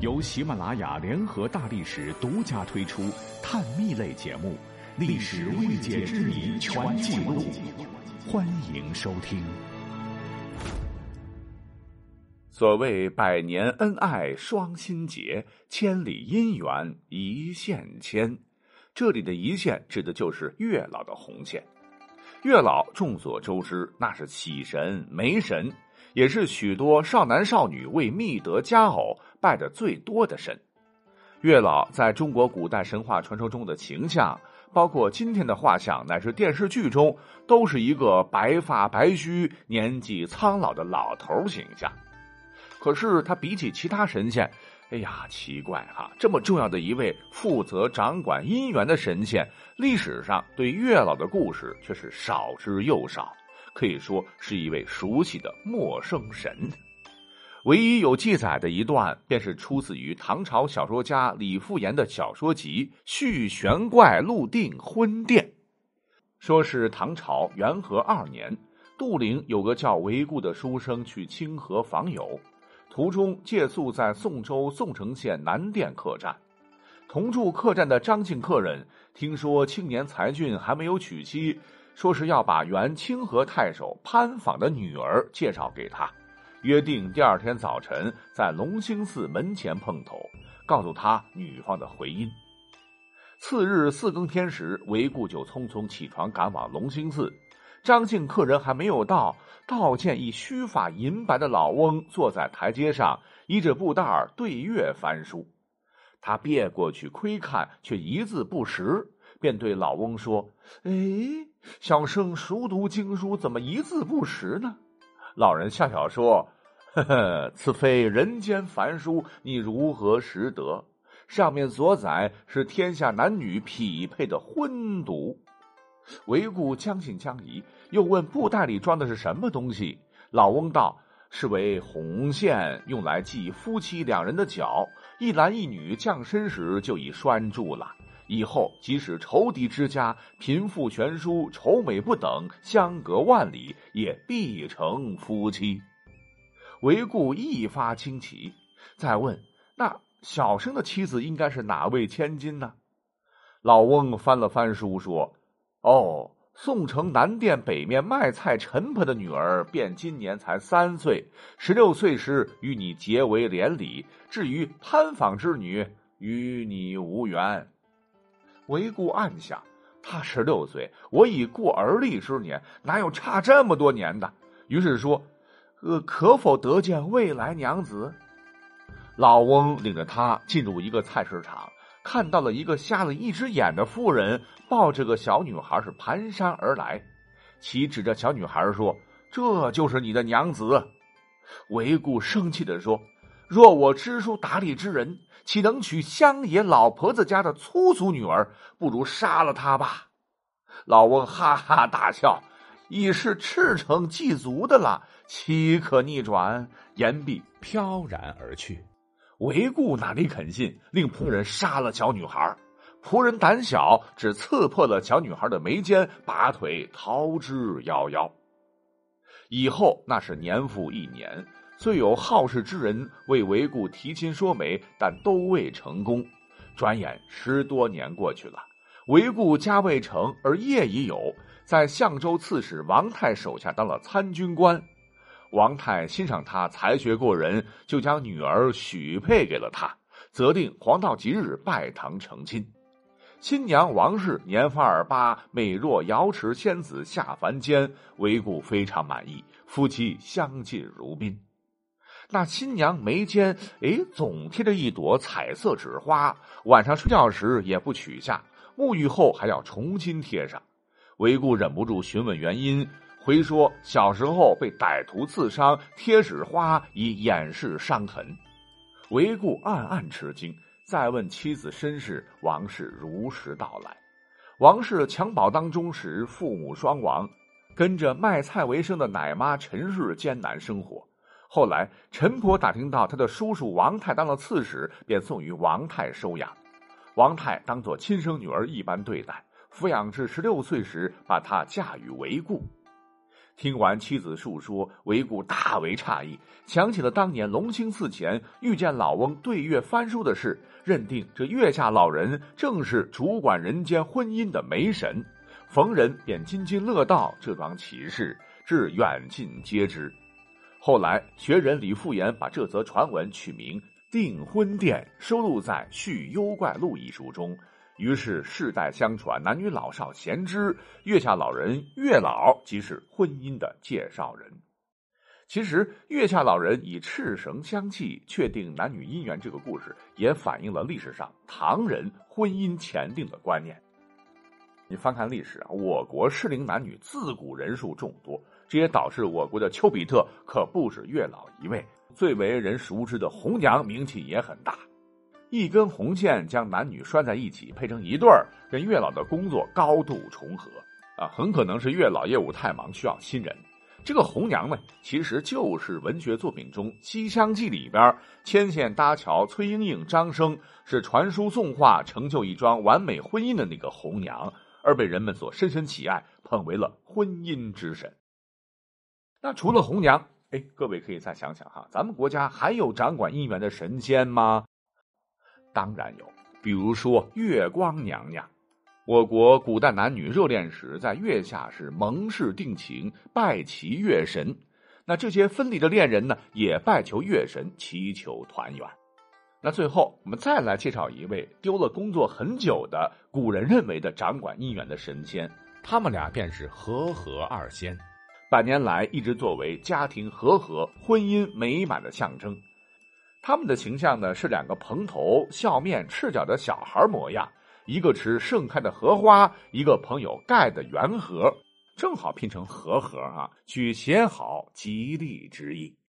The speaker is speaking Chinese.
由喜马拉雅联合大历史独家推出探秘类节目《历史未解之谜全记录》，欢迎收听。所谓百年恩爱双心结，千里姻缘一线牵。这里的一线指的就是月老的红线。月老众所周知，那是喜神、媒神。也是许多少男少女为觅得佳偶拜的最多的神。月老在中国古代神话传说中的形象，包括今天的画像乃至电视剧中，都是一个白发白须、年纪苍老的老头形象。可是他比起其他神仙，哎呀，奇怪哈！这么重要的一位负责掌管姻缘的神仙，历史上对月老的故事却是少之又少。可以说是一位熟悉的陌生神。唯一有记载的一段，便是出自于唐朝小说家李复言的小说集《续玄怪陆定婚殿》。说是唐朝元和二年，杜陵有个叫韦固的书生去清河访友，途中借宿在宋州宋城县南店客栈。同住客栈的张姓客人听说青年才俊还没有娶妻。说是要把原清河太守潘坊的女儿介绍给他，约定第二天早晨在龙兴寺门前碰头，告诉他女方的回音。次日四更天时，韦固就匆匆起床赶往龙兴寺。张姓客人还没有到，倒见一须发银白的老翁坐在台阶上，依着布袋对月翻书。他别过去窥看，却一字不识。便对老翁说：“哎，小生熟读经书，怎么一字不识呢？”老人笑笑说：“呵呵，此非人间凡书，你如何识得？上面所载是天下男女匹配的婚读。”韦固将信将疑，又问：“布袋里装的是什么东西？”老翁道：“是为红线，用来系夫妻两人的脚，一男一女降身时就已拴住了。”以后即使仇敌之家，贫富悬殊，丑美不等，相隔万里，也必成夫妻。韦固一发惊奇，再问：“那小生的妻子应该是哪位千金呢？”老翁翻了翻书，说：“哦，宋城南店北面卖菜陈婆的女儿，便今年才三岁，十六岁时与你结为连理。至于潘坊之女，与你无缘。”韦固暗想：他十六岁，我已过而立之年，哪有差这么多年的？于是说：“呃，可否得见未来娘子？”老翁领着他进入一个菜市场，看到了一个瞎了一只眼的妇人抱着个小女孩是蹒跚而来，其指着小女孩说：“这就是你的娘子。”韦固生气的说。若我知书达理之人，岂能娶乡野老婆子家的粗俗女儿？不如杀了她吧！老翁哈哈大笑，已是赤诚祭足的了，岂可逆转？言毕，飘然而去。韦固哪里肯信，令仆人杀了小女孩。仆人胆小，只刺破了小女孩的眉间，拔腿逃之夭夭。以后那是年复一年。虽有好事之人为韦固提亲说媒，但都未成功。转眼十多年过去了，韦固家未成，而业已有，在相州刺史王泰手下当了参军官。王泰欣赏他才学过人，就将女儿许配给了他，责定黄道吉日拜堂成亲。新娘王氏年方二八，美若瑶池仙子下凡间，韦固非常满意，夫妻相敬如宾。那新娘眉间，哎，总贴着一朵彩色纸花。晚上睡觉时也不取下，沐浴后还要重新贴上。韦固忍不住询问原因，回说小时候被歹徒刺伤，贴纸花以掩饰伤痕。韦固暗暗吃惊，再问妻子身世，王氏如实道来。王氏襁褓当中时，父母双亡，跟着卖菜为生的奶妈陈氏艰难生活。后来，陈婆打听到他的叔叔王泰当了刺史，便送与王泰收养。王泰当做亲生女儿一般对待，抚养至十六岁时，把她嫁与韦固。听完妻子述说，韦固大为诧异，想起了当年隆兴寺前遇见老翁对月翻书的事，认定这月下老人正是主管人间婚姻的媒神，逢人便津津乐道这桩奇事，至远近皆知。后来学人李复言把这则传闻取名《订婚殿》，收录在《续幽怪录》一书中。于是世代相传，男女老少咸知，月下老人月老即是婚姻的介绍人。其实，月下老人以赤绳相系确定男女姻缘这个故事，也反映了历史上唐人婚姻前定的观念。你翻看历史啊，我国适龄男女自古人数众多，这也导致我国的丘比特可不止月老一位，最为人熟知的红娘名气也很大。一根红线将男女拴在一起，配成一对儿，跟月老的工作高度重合啊！很可能是月老业务太忙，需要新人。这个红娘呢，其实就是文学作品中《西厢记》里边牵线搭桥，崔莺莺、张生是传书送话，成就一桩完美婚姻的那个红娘，而被人们所深深喜爱，捧为了婚姻之神。那除了红娘，哎，各位可以再想想哈，咱们国家还有掌管姻缘的神仙吗？当然有，比如说月光娘娘。我国古代男女热恋时，在月下是盟誓定情，拜祈月神。那这些分离的恋人呢，也拜求月神，祈求团圆。那最后，我们再来介绍一位丢了工作很久的古人认为的掌管姻缘的神仙，他们俩便是和合二仙，百年来一直作为家庭和合、婚姻美满的象征。他们的形象呢是两个蓬头、笑面、赤脚的小孩模样，一个持盛开的荷花，一个捧有盖的圆盒，正好拼成和合啊，取写好吉利之意。